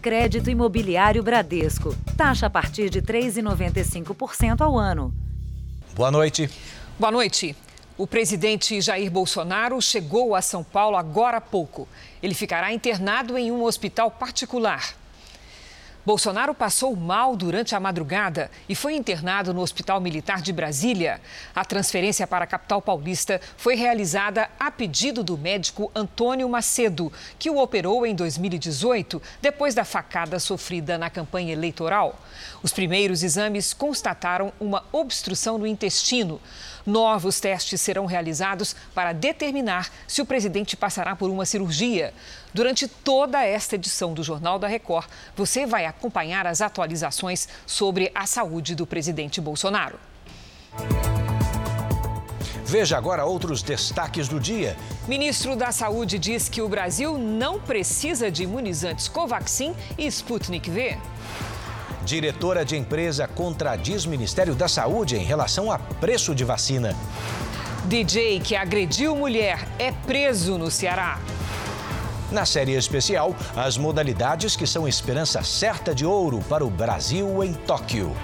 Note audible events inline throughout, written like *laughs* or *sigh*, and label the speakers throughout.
Speaker 1: Crédito Imobiliário Bradesco. Taxa a partir de 3,95% ao ano.
Speaker 2: Boa noite.
Speaker 3: Boa noite. O presidente Jair Bolsonaro chegou a São Paulo agora há pouco. Ele ficará internado em um hospital particular. Bolsonaro passou mal durante a madrugada e foi internado no Hospital Militar de Brasília. A transferência para a capital paulista foi realizada a pedido do médico Antônio Macedo, que o operou em 2018, depois da facada sofrida na campanha eleitoral. Os primeiros exames constataram uma obstrução no intestino. Novos testes serão realizados para determinar se o presidente passará por uma cirurgia. Durante toda esta edição do Jornal da Record, você vai acompanhar as atualizações sobre a saúde do presidente Bolsonaro.
Speaker 2: Veja agora outros destaques do dia.
Speaker 3: Ministro da Saúde diz que o Brasil não precisa de imunizantes Covaxin e Sputnik V.
Speaker 2: Diretora de empresa contradiz Ministério da Saúde em relação a preço de vacina.
Speaker 3: DJ que agrediu mulher é preso no Ceará.
Speaker 2: Na série especial, as modalidades que são esperança certa de ouro para o Brasil em Tóquio.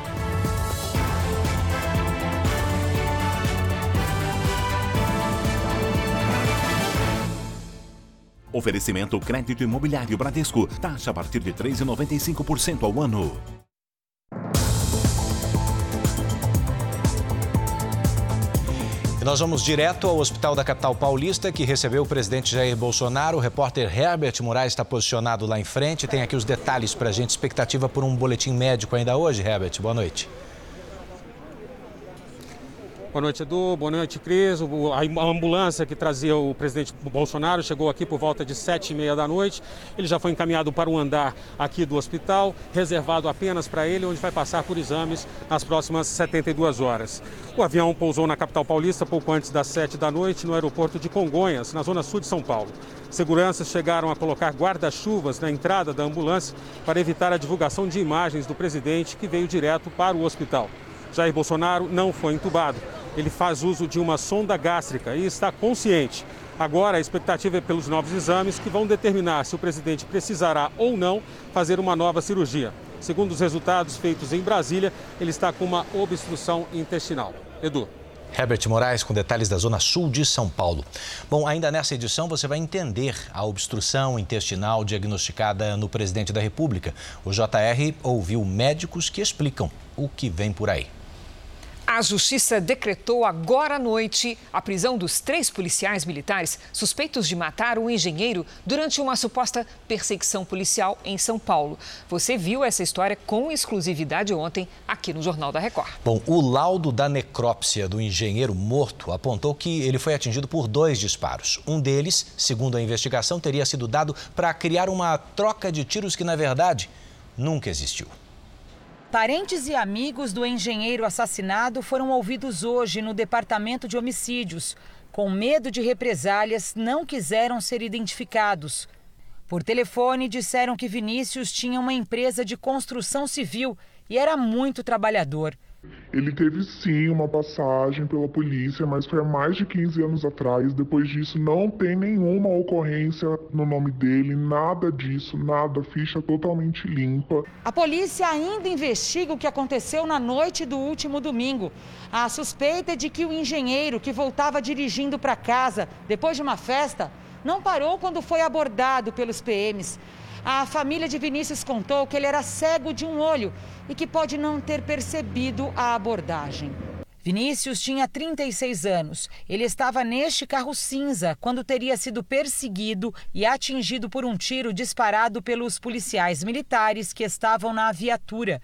Speaker 4: Oferecimento crédito imobiliário Bradesco. Taxa a partir de 3,95% ao ano.
Speaker 2: Nós vamos direto ao Hospital da Capital Paulista, que recebeu o presidente Jair Bolsonaro. O repórter Herbert Moraes está posicionado lá em frente. Tem aqui os detalhes para a gente. Expectativa por um boletim médico ainda hoje, Herbert. Boa noite.
Speaker 5: Boa noite, Edu. Boa noite, Cris. A ambulância que trazia o presidente Bolsonaro chegou aqui por volta de sete e meia da noite. Ele já foi encaminhado para um andar aqui do hospital, reservado apenas para ele, onde vai passar por exames nas próximas 72 horas. O avião pousou na capital paulista pouco antes das sete da noite, no aeroporto de Congonhas, na zona sul de São Paulo. Seguranças chegaram a colocar guarda-chuvas na entrada da ambulância para evitar a divulgação de imagens do presidente que veio direto para o hospital. Jair Bolsonaro não foi entubado ele faz uso de uma sonda gástrica e está consciente. Agora, a expectativa é pelos novos exames que vão determinar se o presidente precisará ou não fazer uma nova cirurgia. Segundo os resultados feitos em Brasília, ele está com uma obstrução intestinal. Edu.
Speaker 2: Herbert Moraes com detalhes da Zona Sul de São Paulo. Bom, ainda nessa edição você vai entender a obstrução intestinal diagnosticada no presidente da República. O JR ouviu médicos que explicam o que vem por aí.
Speaker 3: A Justiça decretou agora à noite a prisão dos três policiais militares suspeitos de matar um engenheiro durante uma suposta perseguição policial em São Paulo. Você viu essa história com exclusividade ontem aqui no Jornal da Record.
Speaker 2: Bom, o laudo da necrópsia do engenheiro morto apontou que ele foi atingido por dois disparos. Um deles, segundo a investigação, teria sido dado para criar uma troca de tiros que, na verdade, nunca existiu.
Speaker 6: Parentes e amigos do engenheiro assassinado foram ouvidos hoje no Departamento de Homicídios. Com medo de represálias, não quiseram ser identificados. Por telefone, disseram que Vinícius tinha uma empresa de construção civil e era muito trabalhador.
Speaker 7: Ele teve sim uma passagem pela polícia, mas foi há mais de 15 anos atrás. Depois disso, não tem nenhuma ocorrência no nome dele, nada disso, nada, ficha totalmente limpa.
Speaker 6: A polícia ainda investiga o que aconteceu na noite do último domingo. A suspeita é de que o engenheiro que voltava dirigindo para casa depois de uma festa não parou quando foi abordado pelos PMs. A família de Vinícius contou que ele era cego de um olho e que pode não ter percebido a abordagem. Vinícius tinha 36 anos. Ele estava neste carro cinza quando teria sido perseguido e atingido por um tiro disparado pelos policiais militares que estavam na viatura.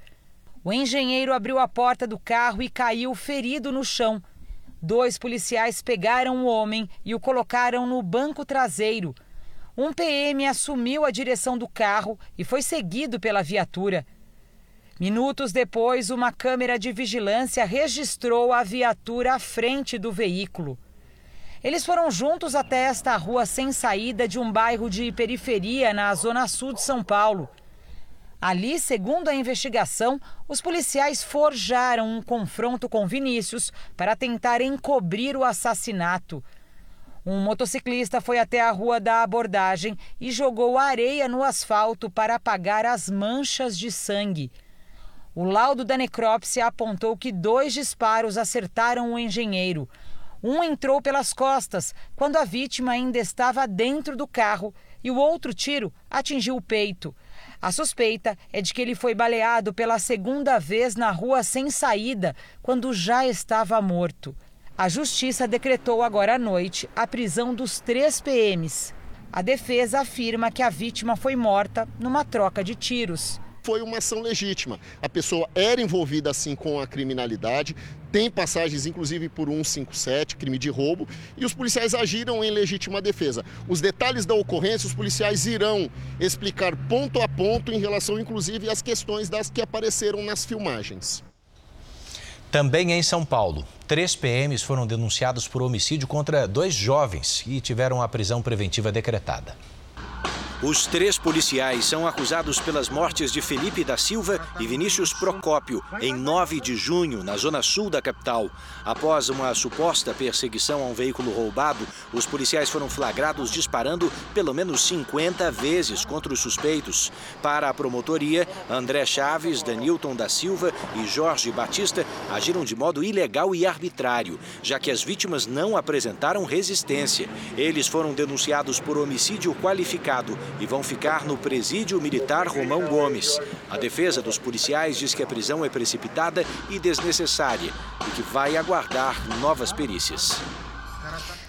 Speaker 6: O engenheiro abriu a porta do carro e caiu ferido no chão. Dois policiais pegaram o homem e o colocaram no banco traseiro. Um PM assumiu a direção do carro e foi seguido pela viatura. Minutos depois, uma câmera de vigilância registrou a viatura à frente do veículo. Eles foram juntos até esta rua sem saída de um bairro de periferia na zona sul de São Paulo. Ali, segundo a investigação, os policiais forjaram um confronto com Vinícius para tentar encobrir o assassinato. Um motociclista foi até a rua da abordagem e jogou areia no asfalto para apagar as manchas de sangue. O laudo da necrópsia apontou que dois disparos acertaram o engenheiro. Um entrou pelas costas, quando a vítima ainda estava dentro do carro, e o outro tiro atingiu o peito. A suspeita é de que ele foi baleado pela segunda vez na rua sem saída, quando já estava morto. A justiça decretou agora à noite a prisão dos três PMs. A defesa afirma que a vítima foi morta numa troca de tiros
Speaker 8: foi uma ação legítima. A pessoa era envolvida assim com a criminalidade, tem passagens inclusive por 157, crime de roubo, e os policiais agiram em legítima defesa. Os detalhes da ocorrência os policiais irão explicar ponto a ponto em relação inclusive às questões das que apareceram nas filmagens.
Speaker 9: Também em São Paulo, três PMs foram denunciados por homicídio contra dois jovens e tiveram a prisão preventiva decretada.
Speaker 2: Os três policiais são acusados pelas mortes de Felipe da Silva e Vinícius Procópio em 9 de junho, na zona sul da capital. Após uma suposta perseguição a um veículo roubado, os policiais foram flagrados disparando pelo menos 50 vezes contra os suspeitos. Para a promotoria, André Chaves, Danilton da Silva e Jorge Batista agiram de modo ilegal e arbitrário, já que as vítimas não apresentaram resistência. Eles foram denunciados por homicídio qualificado e vão ficar no presídio militar Romão Gomes. A defesa dos policiais diz que a prisão é precipitada e desnecessária e que vai aguardar novas perícias.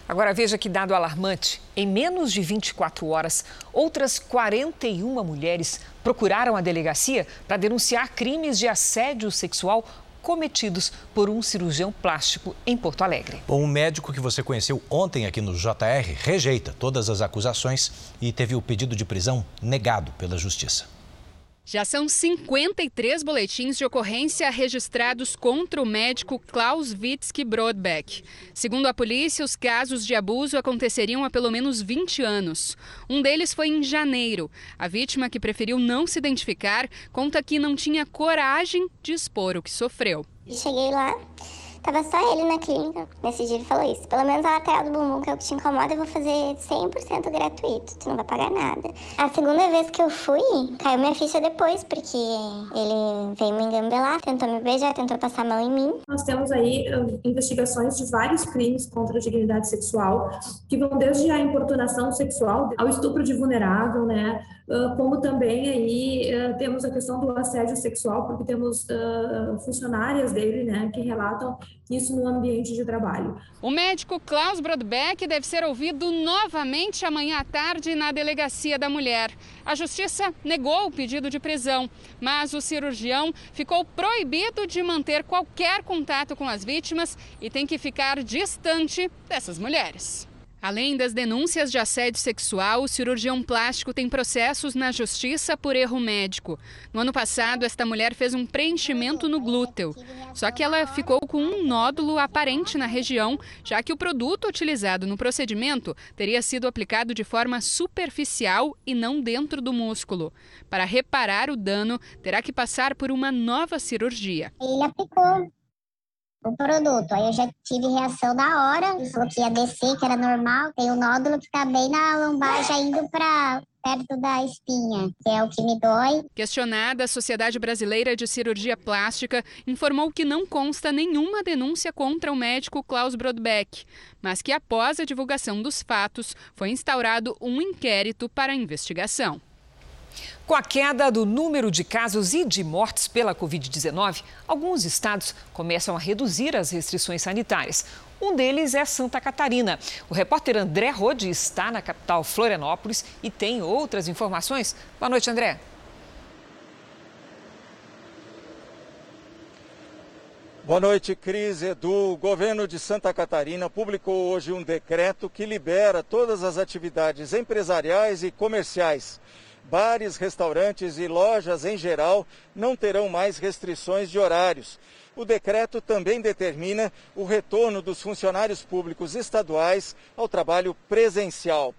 Speaker 3: Agora veja que dado alarmante. Em menos de 24 horas, outras 41 mulheres procuraram a delegacia para denunciar crimes de assédio sexual cometidos por um cirurgião plástico em Porto Alegre.
Speaker 9: Bom, um médico que você conheceu ontem aqui no JR rejeita todas as acusações e teve o pedido de prisão negado pela Justiça.
Speaker 10: Já são 53 boletins de ocorrência registrados contra o médico Klaus Witzke Brodbeck. Segundo a polícia, os casos de abuso aconteceriam há pelo menos 20 anos. Um deles foi em janeiro. A vítima, que preferiu não se identificar, conta que não tinha coragem de expor o que sofreu.
Speaker 11: Cheguei lá, Tava só ele na clínica. Nesse dia ele falou isso. Pelo menos a lateral do bumbum, que é o que te incomoda, eu vou fazer 100% gratuito. Tu não vai pagar nada. A segunda vez que eu fui, caiu minha ficha depois, porque ele veio me engambelar, tentou me beijar, tentou passar a mão em mim.
Speaker 12: Nós temos aí uh, investigações de vários crimes contra a dignidade sexual, que vão desde a importunação sexual ao estupro de vulnerável, né? Uh, como também aí uh, temos a questão do assédio sexual, porque temos funcionárias dele, né, que relatam isso no ambiente de trabalho.
Speaker 10: O médico Klaus Brodbeck deve ser ouvido novamente amanhã à tarde na delegacia da mulher. A justiça negou o pedido de prisão, mas o cirurgião ficou proibido de manter qualquer contato com as vítimas e tem que ficar distante dessas mulheres. Além das denúncias de assédio sexual, o cirurgião plástico tem processos na justiça por erro médico. No ano passado, esta mulher fez um preenchimento no glúteo. Só que ela ficou com um nódulo aparente na região, já que o produto utilizado no procedimento teria sido aplicado de forma superficial e não dentro do músculo. Para reparar o dano, terá que passar por uma nova cirurgia.
Speaker 11: Ele aplicou o produto. Aí eu já tive reação na hora, falou que ia descer, que era normal. Tem um nódulo que tá bem na lombar, já indo para perto da espinha, que é o que me dói.
Speaker 10: Questionada, a Sociedade Brasileira de Cirurgia Plástica informou que não consta nenhuma denúncia contra o médico Klaus Brodbeck, mas que após a divulgação dos fatos, foi instaurado um inquérito para investigação.
Speaker 3: Com a queda do número de casos e de mortes pela Covid-19, alguns estados começam a reduzir as restrições sanitárias. Um deles é Santa Catarina. O repórter André Rode está na capital Florianópolis e tem outras informações. Boa noite, André.
Speaker 13: Boa noite, Cris. Edu. O governo de Santa Catarina publicou hoje um decreto que libera todas as atividades empresariais e comerciais bares, restaurantes e lojas em geral não terão mais restrições de horários. O decreto também determina o retorno dos funcionários públicos estaduais ao trabalho presencial.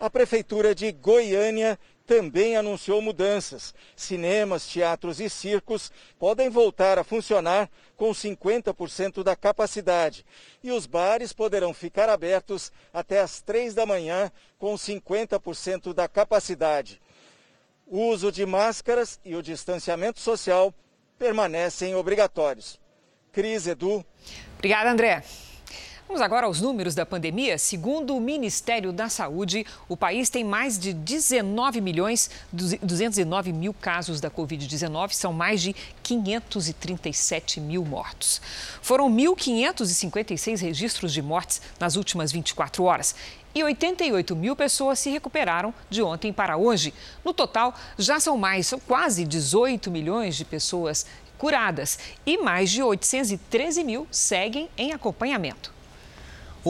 Speaker 13: A Prefeitura de Goiânia
Speaker 14: também anunciou mudanças. Cinemas, teatros e circos podem voltar a funcionar com 50% da capacidade. E os bares poderão ficar abertos até às 3 da manhã com 50% da capacidade. O uso de máscaras e o distanciamento social permanecem obrigatórios. Cris, Edu.
Speaker 3: Obrigada, André. Vamos agora aos números da pandemia. Segundo o Ministério da Saúde, o país tem mais de 19 milhões 209 mil casos da Covid-19, são mais de 537 mil mortos. Foram 1.556 registros de mortes nas últimas 24 horas e 88 mil pessoas se recuperaram de ontem para hoje. No total, já são mais, são quase 18 milhões de pessoas curadas e mais de 813 mil seguem em acompanhamento.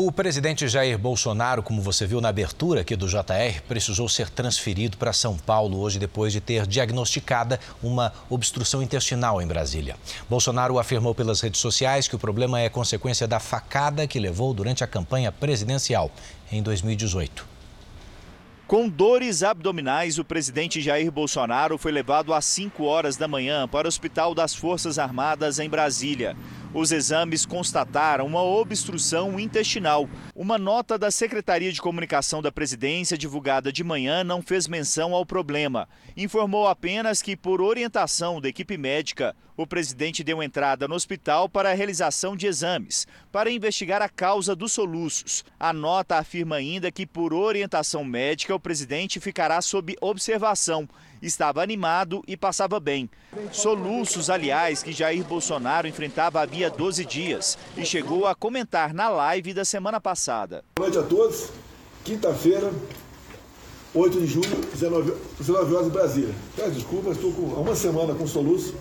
Speaker 2: O presidente Jair Bolsonaro, como você viu na abertura aqui do JR, precisou ser transferido para São Paulo hoje depois de ter diagnosticada uma obstrução intestinal em Brasília. Bolsonaro afirmou pelas redes sociais que o problema é consequência da facada que levou durante a campanha presidencial em 2018.
Speaker 15: Com dores abdominais, o presidente Jair Bolsonaro foi levado às 5 horas da manhã para o Hospital das Forças Armadas em Brasília. Os exames constataram uma obstrução intestinal. Uma nota da Secretaria de Comunicação da Presidência, divulgada de manhã, não fez menção ao problema. Informou apenas que, por orientação da equipe médica, o presidente deu entrada no hospital para a realização de exames, para investigar a causa dos soluços. A nota afirma ainda que, por orientação médica, o presidente ficará sob observação estava animado e passava bem. Soluços, aliás, que Jair Bolsonaro enfrentava havia 12 dias e chegou a comentar na live da semana passada.
Speaker 16: Boa noite a todos. Quinta-feira, 8 de julho, 19, 19 horas em Brasília. Peço desculpas, estou com uma semana com soluço.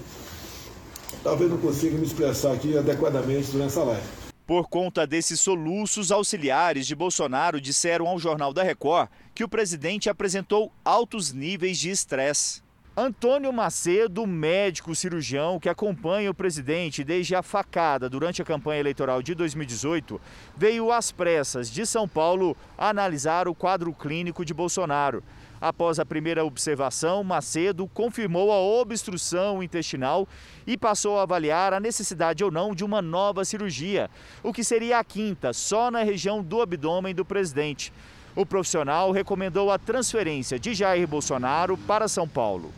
Speaker 16: Talvez não consiga me expressar aqui adequadamente durante essa live.
Speaker 15: Por conta desses soluços, auxiliares de Bolsonaro disseram ao Jornal da Record que o presidente apresentou altos níveis de estresse. Antônio Macedo, médico cirurgião que acompanha o presidente desde a facada durante a campanha eleitoral de 2018, veio às pressas de São Paulo analisar o quadro clínico de Bolsonaro. Após a primeira observação, Macedo confirmou a obstrução intestinal e passou a avaliar a necessidade ou não de uma nova cirurgia, o que seria a quinta, só na região do abdômen do presidente. O profissional recomendou a transferência de Jair Bolsonaro para São Paulo.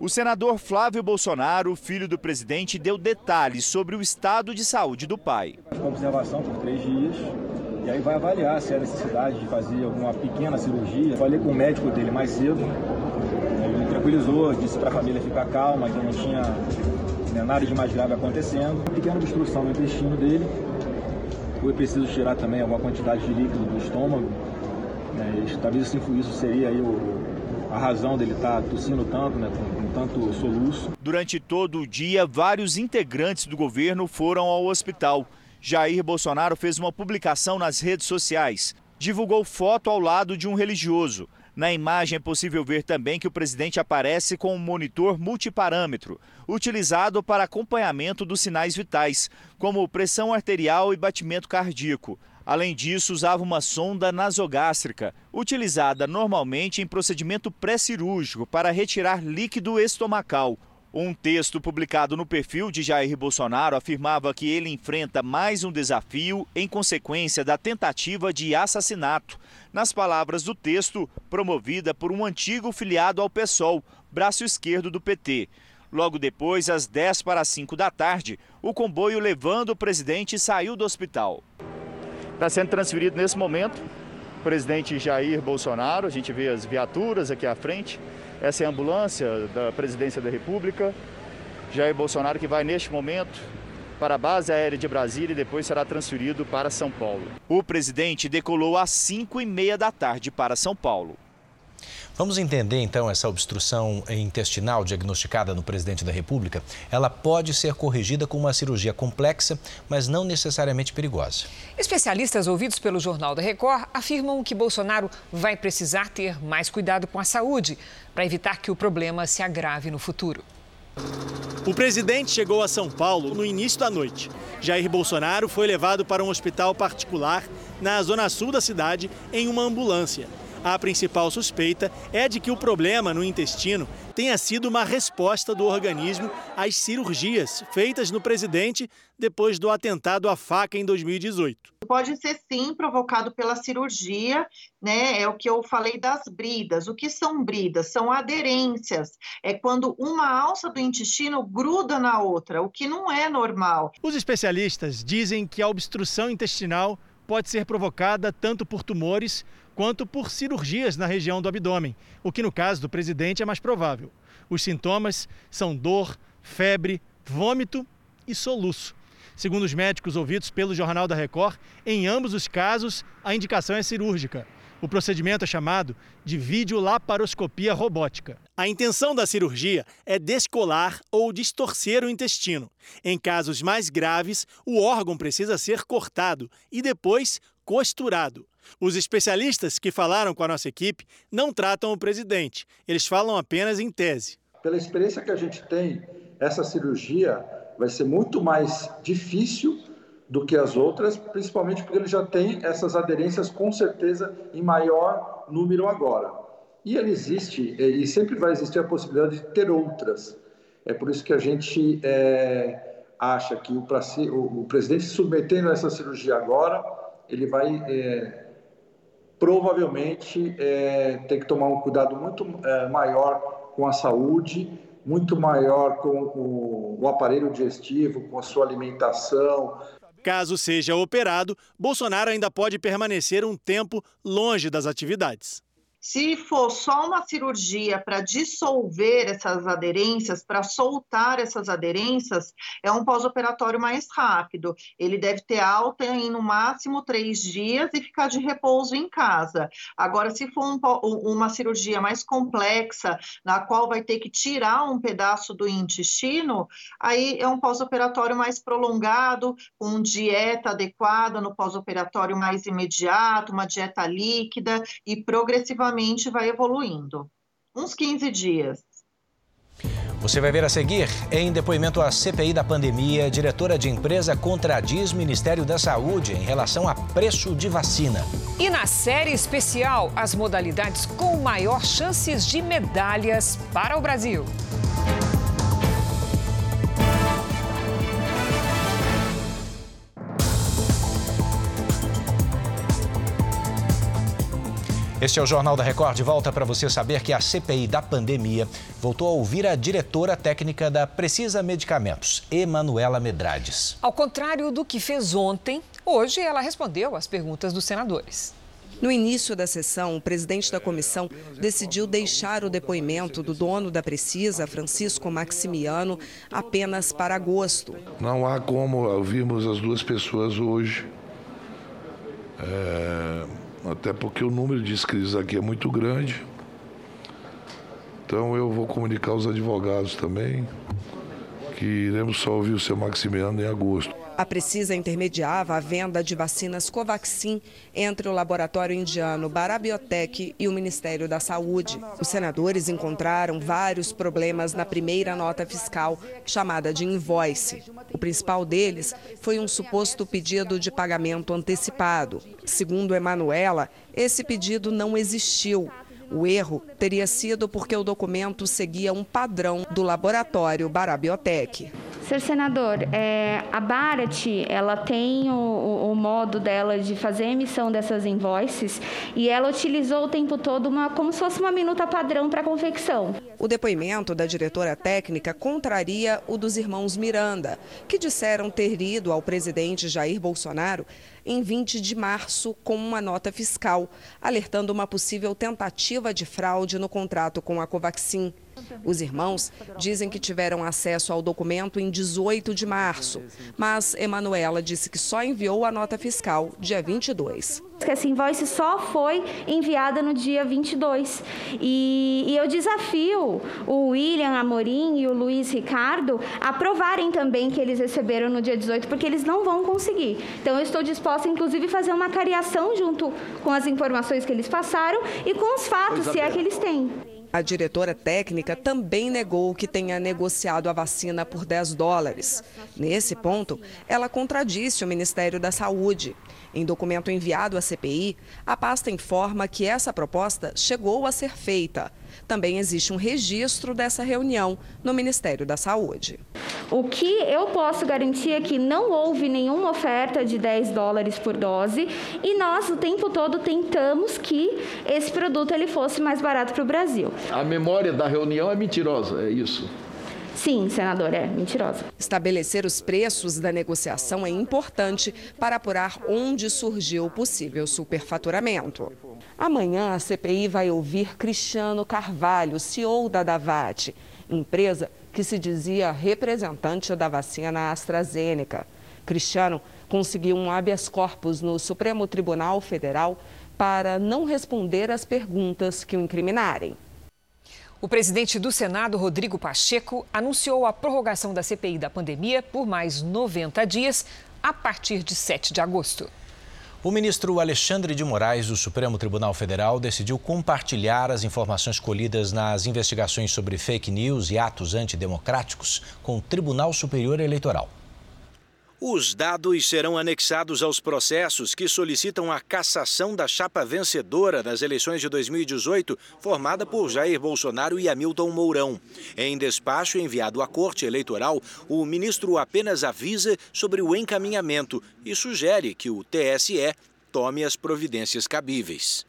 Speaker 15: O senador Flávio Bolsonaro, filho do presidente, deu detalhes sobre o estado de saúde do pai.
Speaker 17: Observação por três dias, e aí vai avaliar se há necessidade de fazer alguma pequena cirurgia. Falei com o médico dele mais cedo, ele tranquilizou, disse para a família ficar calma, que não tinha né, nada de mais grave acontecendo. Pequena obstrução no intestino dele, foi preciso tirar também alguma quantidade de líquido do estômago. Né, talvez isso, isso seria aí o, a razão dele estar tá tossindo tanto, né, com tanto soluço.
Speaker 15: Durante todo o dia, vários integrantes do governo foram ao hospital. Jair Bolsonaro fez uma publicação nas redes sociais. Divulgou foto ao lado de um religioso. Na imagem é possível ver também que o presidente aparece com um monitor multiparâmetro, utilizado para acompanhamento dos sinais vitais, como pressão arterial e batimento cardíaco. Além disso, usava uma sonda nasogástrica, utilizada normalmente em procedimento pré-cirúrgico para retirar líquido estomacal. Um texto publicado no perfil de Jair Bolsonaro afirmava que ele enfrenta mais um desafio em consequência da tentativa de assassinato. Nas palavras do texto, promovida por um antigo filiado ao PSOL, braço esquerdo do PT. Logo depois, às 10 para as 5 da tarde, o comboio levando o presidente saiu do hospital.
Speaker 18: Está sendo transferido nesse momento o presidente Jair Bolsonaro. A gente vê as viaturas aqui à frente. Essa é a ambulância da Presidência da República. Jair Bolsonaro que vai neste momento para a base aérea de Brasília e depois será transferido para São Paulo.
Speaker 15: O presidente decolou às 5 e meia da tarde para São Paulo.
Speaker 2: Vamos entender então essa obstrução intestinal diagnosticada no presidente da República. Ela pode ser corrigida com uma cirurgia complexa, mas não necessariamente perigosa.
Speaker 3: Especialistas ouvidos pelo Jornal da Record afirmam que Bolsonaro vai precisar ter mais cuidado com a saúde para evitar que o problema se agrave no futuro.
Speaker 13: O presidente chegou a São Paulo no início da noite. Jair Bolsonaro foi levado para um hospital particular na zona sul da cidade em uma ambulância. A principal suspeita é de que o problema no intestino tenha sido uma resposta do organismo às cirurgias feitas no presidente depois do atentado à faca em 2018.
Speaker 19: Pode ser sim provocado pela cirurgia, né? É o que eu falei das bridas. O que são bridas? São aderências. É quando uma alça do intestino gruda na outra, o que não é normal.
Speaker 13: Os especialistas dizem que a obstrução intestinal pode ser provocada tanto por tumores quanto por cirurgias na região do abdômen, o que no caso do presidente é mais provável. Os sintomas são dor, febre, vômito e soluço. Segundo os médicos ouvidos pelo Jornal da Record, em ambos os casos a indicação é cirúrgica. O procedimento é chamado de videolaparoscopia robótica. A intenção da cirurgia é descolar ou distorcer o intestino. Em casos mais graves, o órgão precisa ser cortado e depois costurado. Os especialistas que falaram com a nossa equipe não tratam o presidente, eles falam apenas em tese.
Speaker 20: Pela experiência que a gente tem, essa cirurgia vai ser muito mais difícil do que as outras, principalmente porque ele já tem essas aderências com certeza em maior número agora. E ele existe, e sempre vai existir a possibilidade de ter outras. É por isso que a gente é, acha que o, o, o, presidente submetendo a essa cirurgia agora, ele vai é, provavelmente é, ter que tomar um cuidado muito é, maior com a saúde, muito maior com o, o aparelho digestivo, com a sua alimentação,
Speaker 13: Caso seja operado, Bolsonaro ainda pode permanecer um tempo longe das atividades.
Speaker 19: Se for só uma cirurgia para dissolver essas aderências, para soltar essas aderências, é um pós-operatório mais rápido. Ele deve ter alta em no máximo três dias e ficar de repouso em casa. Agora, se for um, uma cirurgia mais complexa, na qual vai ter que tirar um pedaço do intestino, aí é um pós-operatório mais prolongado, com dieta adequada no pós-operatório mais imediato, uma dieta líquida e progressivamente vai evoluindo. Uns 15 dias.
Speaker 2: Você vai ver a seguir, em depoimento à CPI da pandemia, diretora de empresa contradiz Ministério da Saúde em relação a preço de vacina.
Speaker 3: E na série especial, as modalidades com maior chances de medalhas para o Brasil.
Speaker 2: Este é o Jornal da Record. De volta para você saber que a CPI da pandemia voltou a ouvir a diretora técnica da Precisa Medicamentos, Emanuela Medrades.
Speaker 3: Ao contrário do que fez ontem, hoje ela respondeu às perguntas dos senadores.
Speaker 21: No início da sessão, o presidente da comissão decidiu deixar o depoimento do dono da Precisa, Francisco Maximiano, apenas para agosto.
Speaker 22: Não há como ouvirmos as duas pessoas hoje. É até porque o número de inscritos aqui é muito grande. Então eu vou comunicar aos advogados também que iremos só ouvir o seu Maximiano em agosto.
Speaker 21: A Precisa intermediava a venda de vacinas Covaxin entre o laboratório indiano Barabiotec e o Ministério da Saúde. Os senadores encontraram vários problemas na primeira nota fiscal, chamada de invoice. O principal deles foi um suposto pedido de pagamento antecipado. Segundo Emanuela, esse pedido não existiu. O erro teria sido porque o documento seguia um padrão do laboratório Barabiotec.
Speaker 23: Ser senador, é, a Barat, ela tem o, o, modo dela de fazer a emissão dessas invoices e ela utilizou o tempo todo uma, como se fosse uma minuta padrão para confecção.
Speaker 21: O depoimento da diretora técnica contraria o dos irmãos Miranda, que disseram ter ido ao presidente Jair Bolsonaro em 20 de março com uma nota fiscal, alertando uma possível tentativa de fraude no contrato com a Covaxin. Os irmãos dizem que tiveram acesso ao documento em 18 de março, mas Emanuela disse que só enviou a nota fiscal dia 22.
Speaker 23: Essa invoice só foi enviada no dia 22. E, e eu desafio o William Amorim e o Luiz Ricardo a provarem também que eles receberam no dia 18, porque eles não vão conseguir. Então eu estou disposta, inclusive, a fazer uma cariação junto com as informações que eles passaram e com os fatos, se é que eles têm.
Speaker 21: A diretora técnica também negou que tenha negociado a vacina por 10 dólares. Nesse ponto, ela contradisse o Ministério da Saúde. Em documento enviado à CPI, a pasta informa que essa proposta chegou a ser feita. Também existe um registro dessa reunião no Ministério da Saúde.
Speaker 23: O que eu posso garantir é que não houve nenhuma oferta de 10 dólares por dose e nós o tempo todo tentamos que esse produto ele fosse mais barato para o Brasil.
Speaker 22: A memória da reunião é mentirosa, é isso?
Speaker 23: Sim, senador, é mentirosa.
Speaker 21: Estabelecer os preços da negociação é importante para apurar onde surgiu o possível superfaturamento. Amanhã a CPI vai ouvir Cristiano Carvalho, CEO da Davat, empresa que se dizia representante da vacina AstraZeneca. Cristiano conseguiu um habeas corpus no Supremo Tribunal Federal para não responder às perguntas que o incriminarem.
Speaker 3: O presidente do Senado, Rodrigo Pacheco, anunciou a prorrogação da CPI da pandemia por mais 90 dias, a partir de 7 de agosto.
Speaker 2: O ministro Alexandre de Moraes, do Supremo Tribunal Federal, decidiu compartilhar as informações colhidas nas investigações sobre fake news e atos antidemocráticos com o Tribunal Superior Eleitoral.
Speaker 24: Os dados serão anexados aos processos que solicitam a cassação da chapa vencedora das eleições de 2018, formada por Jair Bolsonaro e Hamilton Mourão. Em despacho enviado à Corte Eleitoral, o ministro apenas avisa sobre o encaminhamento e sugere que o TSE tome as providências cabíveis.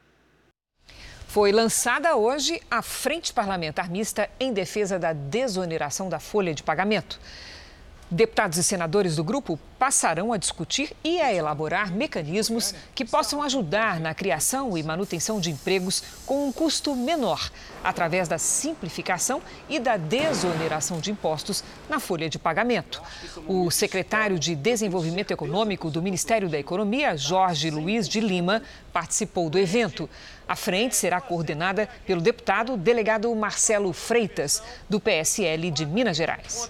Speaker 3: Foi lançada hoje a Frente Parlamentar Mista em defesa da desoneração da folha de pagamento. Deputados e senadores do grupo passarão a discutir e a elaborar mecanismos que possam ajudar na criação e manutenção de empregos com um custo menor, através da simplificação e da desoneração de impostos na folha de pagamento. O secretário de Desenvolvimento Econômico do Ministério da Economia, Jorge Luiz de Lima, participou do evento. A frente será coordenada pelo deputado delegado Marcelo Freitas, do PSL de Minas Gerais.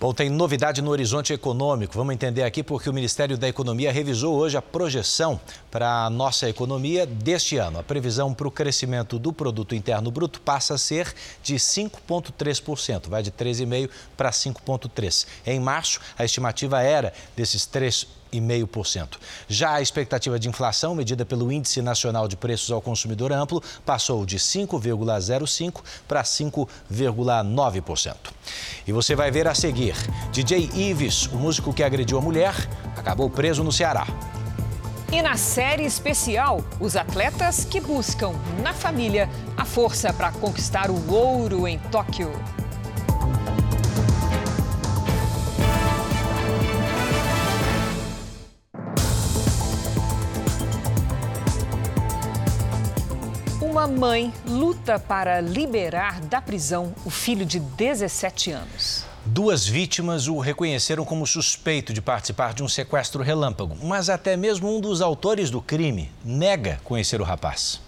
Speaker 2: Bom, tem novidade no horizonte econômico. Vamos entender aqui porque o Ministério da Economia revisou hoje a projeção para a nossa economia deste ano. A previsão para o crescimento do produto interno bruto passa a ser de 5,3%, vai de 3,5% para 5,3%. Em março, a estimativa era desses 3 0,5%. Já a expectativa de inflação, medida pelo Índice Nacional de Preços ao Consumidor Amplo, passou de 5,05% para 5,9%. E você vai ver a seguir: DJ Ives, o músico que agrediu a mulher, acabou preso no Ceará.
Speaker 3: E na série especial, os atletas que buscam na família a força para conquistar o ouro em Tóquio. Uma mãe luta para liberar da prisão o filho de 17 anos.
Speaker 2: Duas vítimas o reconheceram como suspeito de participar de um sequestro relâmpago, mas até mesmo um dos autores do crime nega conhecer o rapaz.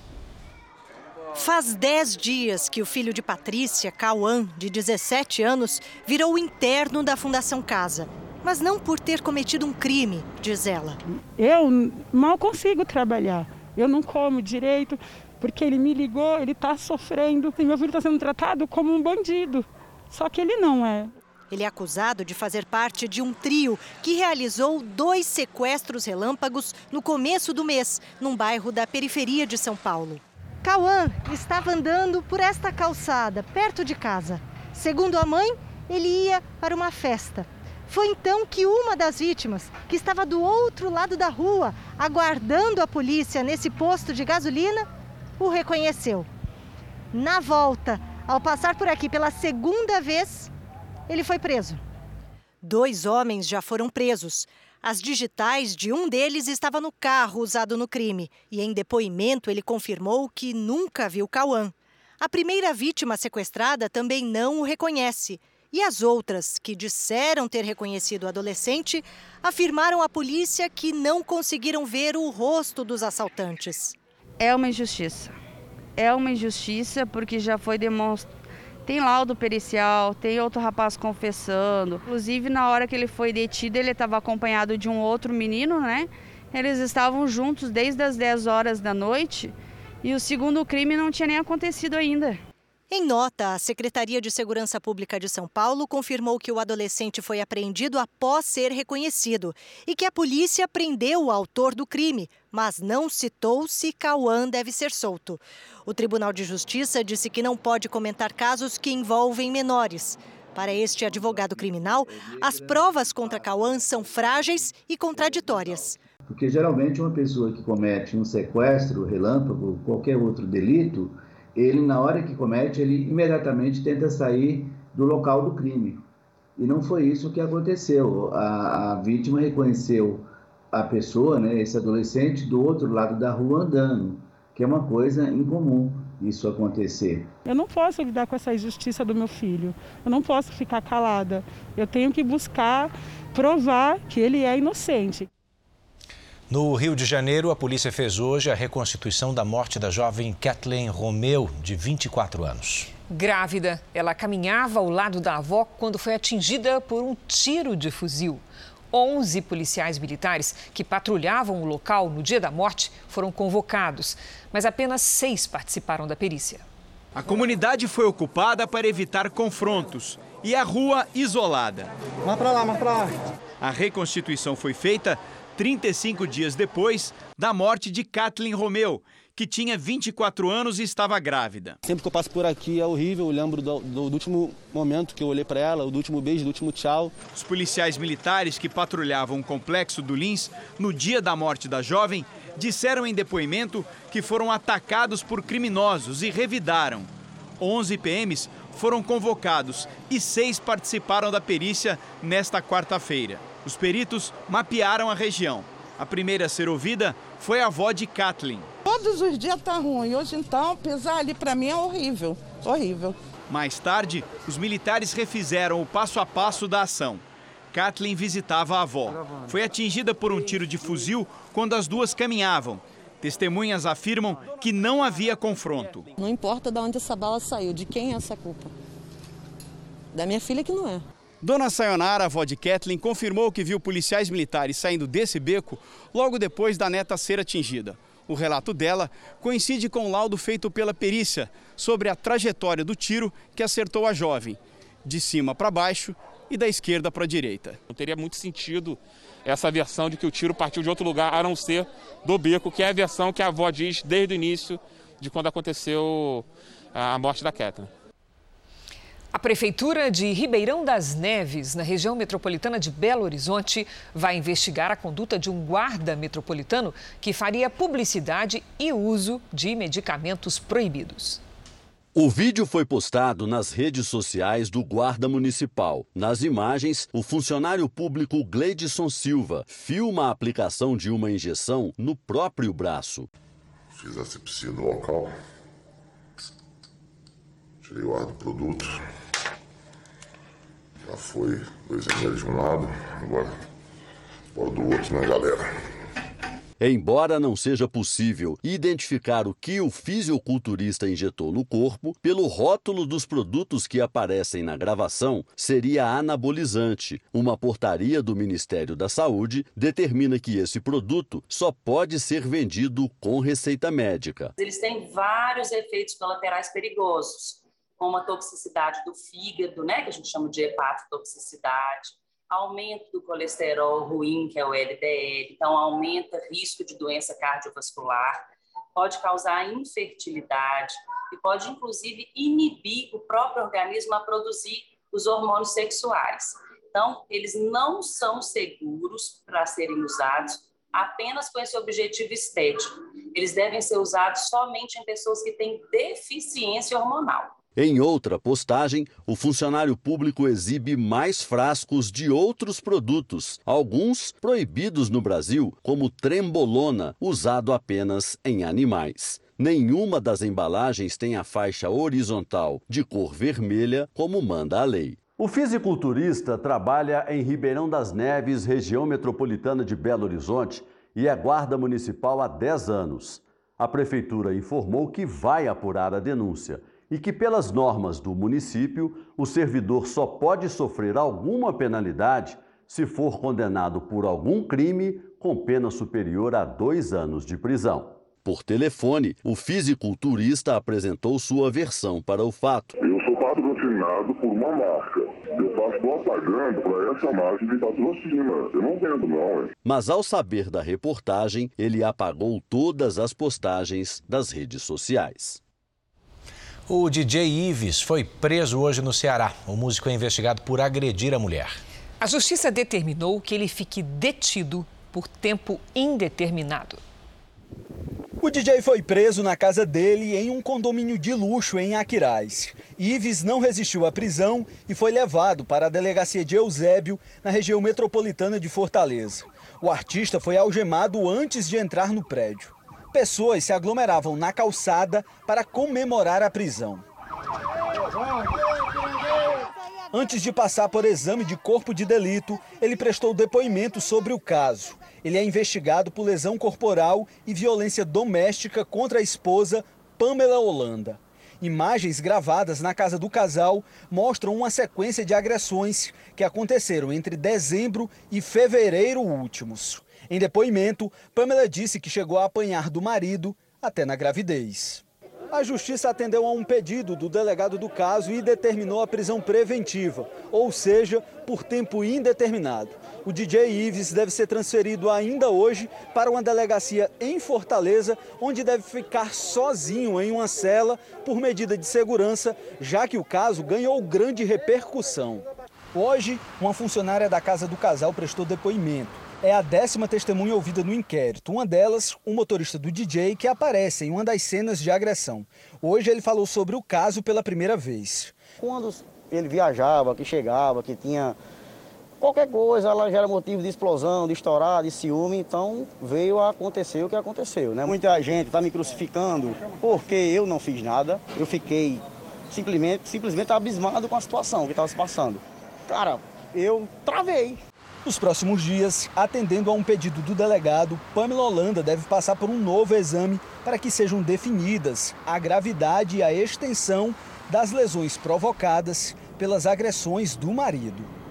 Speaker 25: Faz 10 dias que o filho de Patrícia, Cauã, de 17 anos, virou interno da Fundação Casa. Mas não por ter cometido um crime, diz ela.
Speaker 26: Eu mal consigo trabalhar. Eu não como direito, porque ele me ligou, ele está sofrendo, e meu filho está sendo tratado como um bandido. Só que ele não é.
Speaker 25: Ele é acusado de fazer parte de um trio que realizou dois sequestros relâmpagos no começo do mês, num bairro da periferia de São Paulo. Cauã estava andando por esta calçada, perto de casa. Segundo a mãe, ele ia para uma festa. Foi então que uma das vítimas, que estava do outro lado da rua, aguardando a polícia nesse posto de gasolina, o reconheceu. Na volta, ao passar por aqui pela segunda vez, ele foi preso. Dois homens já foram presos. As digitais de um deles estava no carro usado no crime e, em depoimento, ele confirmou que nunca viu Cauã. A primeira vítima sequestrada também não o reconhece. E as outras, que disseram ter reconhecido o adolescente, afirmaram à polícia que não conseguiram ver o rosto dos assaltantes.
Speaker 27: É uma injustiça. É uma injustiça porque já foi demonstrado. Tem laudo pericial, tem outro rapaz confessando. Inclusive, na hora que ele foi detido, ele estava acompanhado de um outro menino, né? Eles estavam juntos desde as 10 horas da noite E o segundo crime não tinha nem acontecido ainda.
Speaker 25: Em nota, a Secretaria de Segurança Pública de São Paulo confirmou que o adolescente foi apreendido após ser reconhecido e que a polícia prendeu o autor do crime, mas não citou se Cauã deve ser solto. O Tribunal de Justiça disse que não pode comentar casos que envolvem menores. Para este advogado criminal, as provas contra Cauã são frágeis e contraditórias.
Speaker 28: Porque geralmente uma pessoa que comete um sequestro, relâmpago, qualquer outro delito, ele na hora que comete, ele imediatamente tenta sair do local do crime. E não foi isso que aconteceu. A, a vítima reconheceu a pessoa, né, esse adolescente, do outro lado da rua andando, que é uma coisa incomum isso acontecer.
Speaker 26: Eu não posso lidar com essa injustiça do meu filho. Eu não posso ficar calada. Eu tenho que buscar provar que ele é inocente.
Speaker 2: No Rio de Janeiro, a polícia fez hoje a reconstituição da morte da jovem Kathleen Romeu, de 24 anos.
Speaker 3: Grávida, ela caminhava ao lado da avó quando foi atingida por um tiro de fuzil. 11 policiais militares que patrulhavam o local no dia da morte foram convocados, mas apenas seis participaram da perícia.
Speaker 15: A comunidade foi ocupada para evitar confrontos e a rua isolada.
Speaker 29: Vamos para lá, vamos para lá.
Speaker 15: A reconstituição foi feita 35 dias depois da morte de Kathleen Romeu, que tinha 24 anos e estava grávida.
Speaker 29: Sempre que eu passo por aqui é horrível, eu lembro do, do, do último momento que eu olhei para ela, do último beijo, do último tchau.
Speaker 15: Os policiais militares que patrulhavam o complexo do Lins no dia da morte da jovem disseram em depoimento que foram atacados por criminosos e revidaram. 11 PMs foram convocados e seis participaram da perícia nesta quarta-feira. Os peritos mapearam a região. A primeira a ser ouvida foi a avó de Kathleen.
Speaker 30: Todos os dias tá ruim. Hoje então, pesar ali para mim é horrível, horrível.
Speaker 15: Mais tarde, os militares refizeram o passo a passo da ação. Kathleen visitava a avó. Foi atingida por um tiro de fuzil quando as duas caminhavam. Testemunhas afirmam que não havia confronto.
Speaker 30: Não importa de onde essa bala saiu, de quem é essa culpa. Da minha filha que não é.
Speaker 15: Dona Sayonara, avó de Kathleen, confirmou que viu policiais militares saindo desse beco logo depois da neta ser atingida. O relato dela coincide com o laudo feito pela perícia sobre a trajetória do tiro que acertou a jovem, de cima para baixo e da esquerda para a direita.
Speaker 31: Não teria muito sentido essa versão de que o tiro partiu de outro lugar a não ser do beco, que é a versão que a avó diz desde o início de quando aconteceu a morte da Kathleen.
Speaker 3: A Prefeitura de Ribeirão das Neves, na região metropolitana de Belo Horizonte, vai investigar a conduta de um guarda metropolitano que faria publicidade e uso de medicamentos proibidos.
Speaker 32: O vídeo foi postado nas redes sociais do Guarda Municipal. Nas imagens, o funcionário público Gleidson Silva filma a aplicação de uma injeção no próprio braço.
Speaker 33: Fiz a sepsia no local, tirei o ar do produto. Já foi dois ml de um lado, agora bora do outro, né, galera?
Speaker 32: Embora não seja possível identificar o que o fisiculturista injetou no corpo, pelo rótulo dos produtos que aparecem na gravação, seria anabolizante. Uma portaria do Ministério da Saúde determina que esse produto só pode ser vendido com receita médica.
Speaker 34: Eles têm vários efeitos colaterais perigosos como a toxicidade do fígado, né, que a gente chama de hepatotoxicidade, aumento do colesterol ruim, que é o LDL, então aumenta risco de doença cardiovascular, pode causar infertilidade e pode inclusive inibir o próprio organismo a produzir os hormônios sexuais. Então, eles não são seguros para serem usados apenas com esse objetivo estético. Eles devem ser usados somente em pessoas que têm deficiência hormonal.
Speaker 32: Em outra postagem, o funcionário público exibe mais frascos de outros produtos, alguns proibidos no Brasil, como trembolona, usado apenas em animais. Nenhuma das embalagens tem a faixa horizontal de cor vermelha, como manda a lei. O fisiculturista trabalha em Ribeirão das Neves, região metropolitana de Belo Horizonte, e é guarda municipal há 10 anos. A prefeitura informou que vai apurar a denúncia e que, pelas normas do município, o servidor só pode sofrer alguma penalidade se for condenado por algum crime com pena superior a dois anos de prisão. Por telefone, o fisiculturista apresentou sua versão para o fato.
Speaker 33: Eu sou patrocinado por uma marca. Eu faço propaganda para essa marca de patrocina. Eu não vendo, não. Hein?
Speaker 32: Mas ao saber da reportagem, ele apagou todas as postagens das redes sociais.
Speaker 2: O DJ Ives foi preso hoje no Ceará. O músico é investigado por agredir a mulher.
Speaker 3: A justiça determinou que ele fique detido por tempo indeterminado.
Speaker 35: O DJ foi preso na casa dele em um condomínio de luxo em Aquiraz. Ives não resistiu à prisão e foi levado para a delegacia de Eusébio, na região metropolitana de Fortaleza. O artista foi algemado antes de entrar no prédio. Pessoas se aglomeravam na calçada para comemorar a prisão. Antes de passar por exame de corpo de delito, ele prestou depoimento sobre o caso. Ele é investigado por lesão corporal e violência doméstica contra a esposa Pamela Holanda. Imagens gravadas na casa do casal mostram uma sequência de agressões que aconteceram entre dezembro e fevereiro últimos. Em depoimento, Pamela disse que chegou a apanhar do marido até na gravidez. A justiça atendeu a um pedido do delegado do caso e determinou a prisão preventiva, ou seja, por tempo indeterminado. O DJ Ives deve ser transferido ainda hoje para uma delegacia em Fortaleza, onde deve ficar sozinho em uma cela por medida de segurança, já que o caso ganhou grande repercussão. Hoje, uma funcionária da casa do casal prestou depoimento é a décima testemunha ouvida no inquérito. Uma delas, um motorista do DJ, que aparece em uma das cenas de agressão. Hoje ele falou sobre o caso pela primeira vez.
Speaker 36: Quando ele viajava, que chegava, que tinha qualquer coisa, ela já era motivo de explosão, de estourar, de ciúme, então veio a acontecer o que aconteceu. Né? Muita gente está me crucificando porque eu não fiz nada, eu fiquei simplesmente, simplesmente abismado com a situação que estava se passando. Cara, eu travei,
Speaker 35: nos próximos dias, atendendo a um pedido do delegado, Pamela Holanda deve passar por um novo exame para que sejam definidas a gravidade e a extensão das lesões provocadas pelas agressões do marido.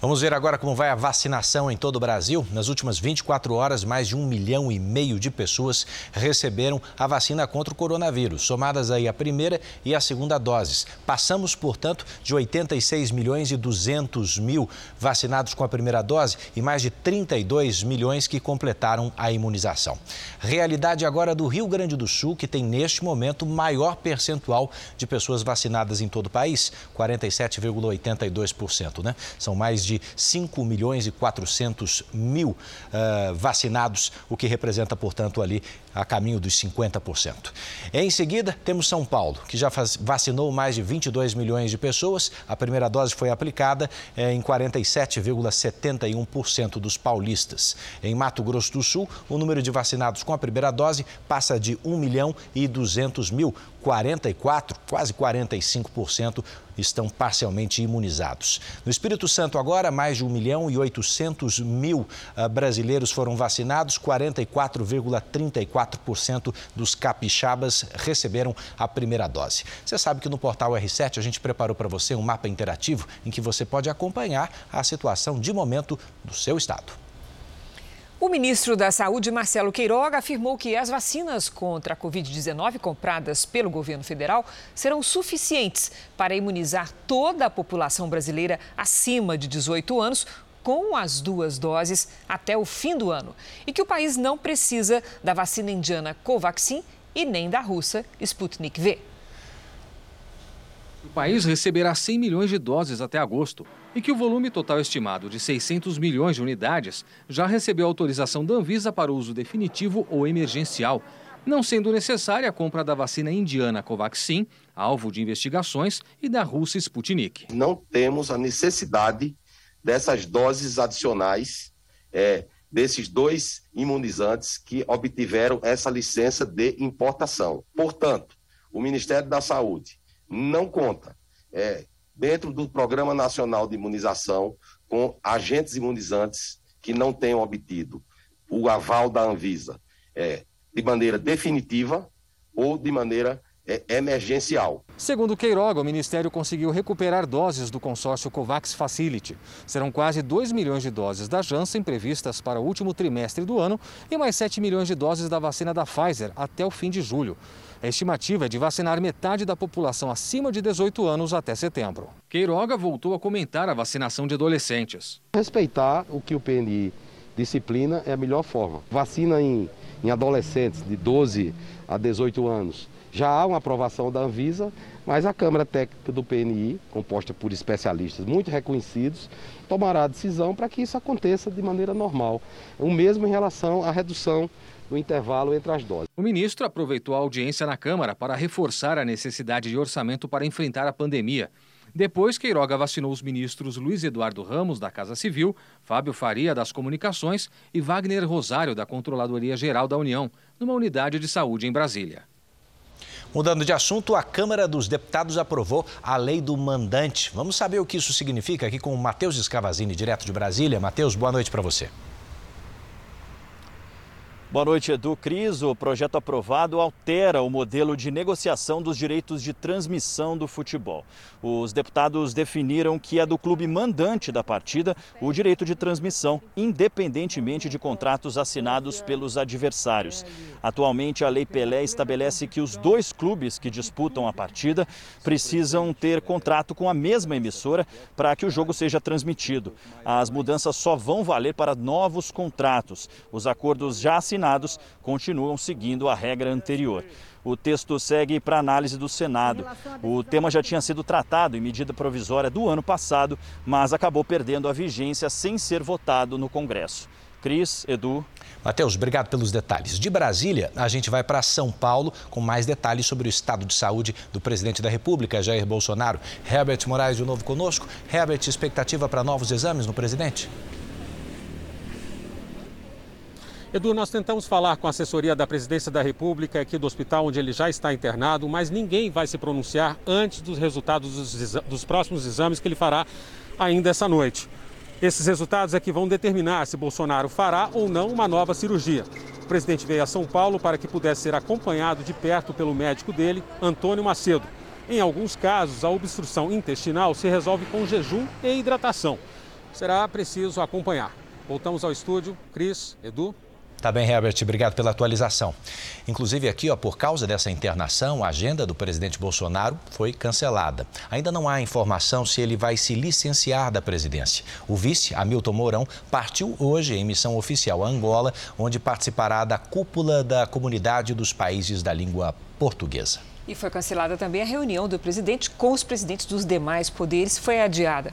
Speaker 2: Vamos ver agora como vai a vacinação em todo o Brasil. Nas últimas 24 horas, mais de um milhão e meio de pessoas receberam a vacina contra o coronavírus, somadas aí a primeira e a segunda doses. Passamos, portanto, de 86 milhões e 200 mil vacinados com a primeira dose e mais de 32 milhões que completaram a imunização. Realidade agora do Rio Grande do Sul, que tem neste momento maior percentual de pessoas vacinadas em todo o país, 47,82%, né? São mais de 5 milhões e 400 mil uh, vacinados, o que representa, portanto, ali a caminho dos 50%. Em seguida, temos São Paulo, que já vacinou mais de 22 milhões de pessoas. A primeira dose foi aplicada eh, em 47,71% dos paulistas. Em Mato Grosso do Sul, o número de vacinados com a primeira dose passa de 1 milhão e 200 mil. 44, quase 45% estão parcialmente imunizados. No Espírito Santo, agora, mais de 1 milhão e 800 mil uh, brasileiros foram vacinados, 44,34 4% dos capixabas receberam a primeira dose. Você sabe que no portal R7 a gente preparou para você um mapa interativo em que você pode acompanhar a situação de momento do seu estado.
Speaker 3: O ministro da Saúde, Marcelo Queiroga, afirmou que as vacinas contra a Covid-19 compradas pelo governo federal serão suficientes para imunizar toda a população brasileira acima de 18 anos com as duas doses até o fim do ano e que o país não precisa da vacina indiana Covaxin e nem da russa Sputnik V.
Speaker 37: O país receberá 100 milhões de doses até agosto e que o volume total estimado de 600 milhões de unidades já recebeu autorização da Anvisa para uso definitivo ou emergencial, não sendo necessária a compra da vacina indiana Covaxin, alvo de investigações, e da russa Sputnik.
Speaker 38: Não temos a necessidade dessas doses adicionais é, desses dois imunizantes que obtiveram essa licença de importação. Portanto, o Ministério da Saúde não conta, é, dentro do Programa Nacional de Imunização, com agentes imunizantes que não tenham obtido o aval da Anvisa é, de maneira definitiva ou de maneira é, emergencial.
Speaker 37: Segundo Queiroga, o Ministério conseguiu recuperar doses do consórcio COVAX Facility. Serão quase 2 milhões de doses da Janssen previstas para o último trimestre do ano e mais 7 milhões de doses da vacina da Pfizer até o fim de julho. A estimativa é de vacinar metade da população acima de 18 anos até setembro. Queiroga voltou a comentar a vacinação de adolescentes.
Speaker 39: Respeitar o que o PNI disciplina é a melhor forma. Vacina em, em adolescentes de 12 a 18 anos. Já há uma aprovação da Anvisa, mas a Câmara Técnica do PNI, composta por especialistas muito reconhecidos, tomará a decisão para que isso aconteça de maneira normal. O mesmo em relação à redução no intervalo entre as doses.
Speaker 37: O ministro aproveitou a audiência na Câmara para reforçar a necessidade de orçamento para enfrentar a pandemia. Depois, Queiroga vacinou os ministros Luiz Eduardo Ramos, da Casa Civil, Fábio Faria, das Comunicações e Wagner Rosário, da Controladoria Geral da União, numa unidade de saúde em Brasília.
Speaker 2: Mudando de assunto, a Câmara dos Deputados aprovou a lei do mandante. Vamos saber o que isso significa aqui com o Matheus Escavazini, direto de Brasília. Matheus, boa noite para você.
Speaker 15: Boa noite, Edu. Cris, o projeto aprovado altera o modelo de negociação dos direitos de transmissão do futebol. Os deputados definiram que é do clube mandante da partida o direito de transmissão, independentemente de contratos assinados pelos adversários. Atualmente, a Lei Pelé estabelece que os dois clubes que disputam a partida precisam ter contrato com a mesma emissora para que o jogo seja transmitido. As mudanças só vão valer para novos contratos. Os acordos já assinados continuam seguindo a regra anterior. O texto segue para análise do Senado. O tema já tinha sido tratado em medida provisória do ano passado, mas acabou perdendo a vigência sem ser votado no Congresso. Cris, Edu.
Speaker 2: Matheus, obrigado pelos detalhes. De Brasília, a gente vai para São Paulo com mais detalhes sobre o estado de saúde do presidente da República, Jair Bolsonaro. Herbert Moraes de novo conosco. Herbert, expectativa para novos exames no presidente?
Speaker 5: Edu, nós tentamos falar com a assessoria da Presidência da República aqui do hospital onde ele já está internado, mas ninguém vai se pronunciar antes dos resultados dos, dos próximos exames que ele fará ainda essa noite. Esses resultados é que vão determinar se Bolsonaro fará ou não uma nova cirurgia. O presidente veio a São Paulo para que pudesse ser acompanhado de perto pelo médico dele, Antônio Macedo. Em alguns casos, a obstrução intestinal se resolve com jejum e hidratação. Será preciso acompanhar. Voltamos ao estúdio. Cris, Edu.
Speaker 2: Tá bem, Herbert, obrigado pela atualização. Inclusive aqui, ó, por causa dessa internação, a agenda do presidente Bolsonaro foi cancelada. Ainda não há informação se ele vai se licenciar da presidência. O vice, Hamilton Mourão, partiu hoje em missão oficial a Angola, onde participará da cúpula da comunidade dos países da língua portuguesa.
Speaker 3: E foi cancelada também a reunião do presidente com os presidentes dos demais poderes, foi adiada.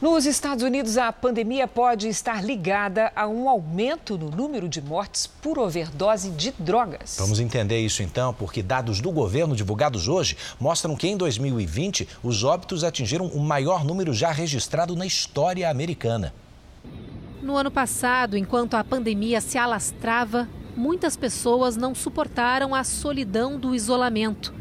Speaker 3: Nos Estados Unidos, a pandemia pode estar ligada a um aumento no número de mortes por overdose de drogas.
Speaker 2: Vamos entender isso então, porque dados do governo divulgados hoje mostram que em 2020 os óbitos atingiram o maior número já registrado na história americana.
Speaker 40: No ano passado, enquanto a pandemia se alastrava, muitas pessoas não suportaram a solidão do isolamento.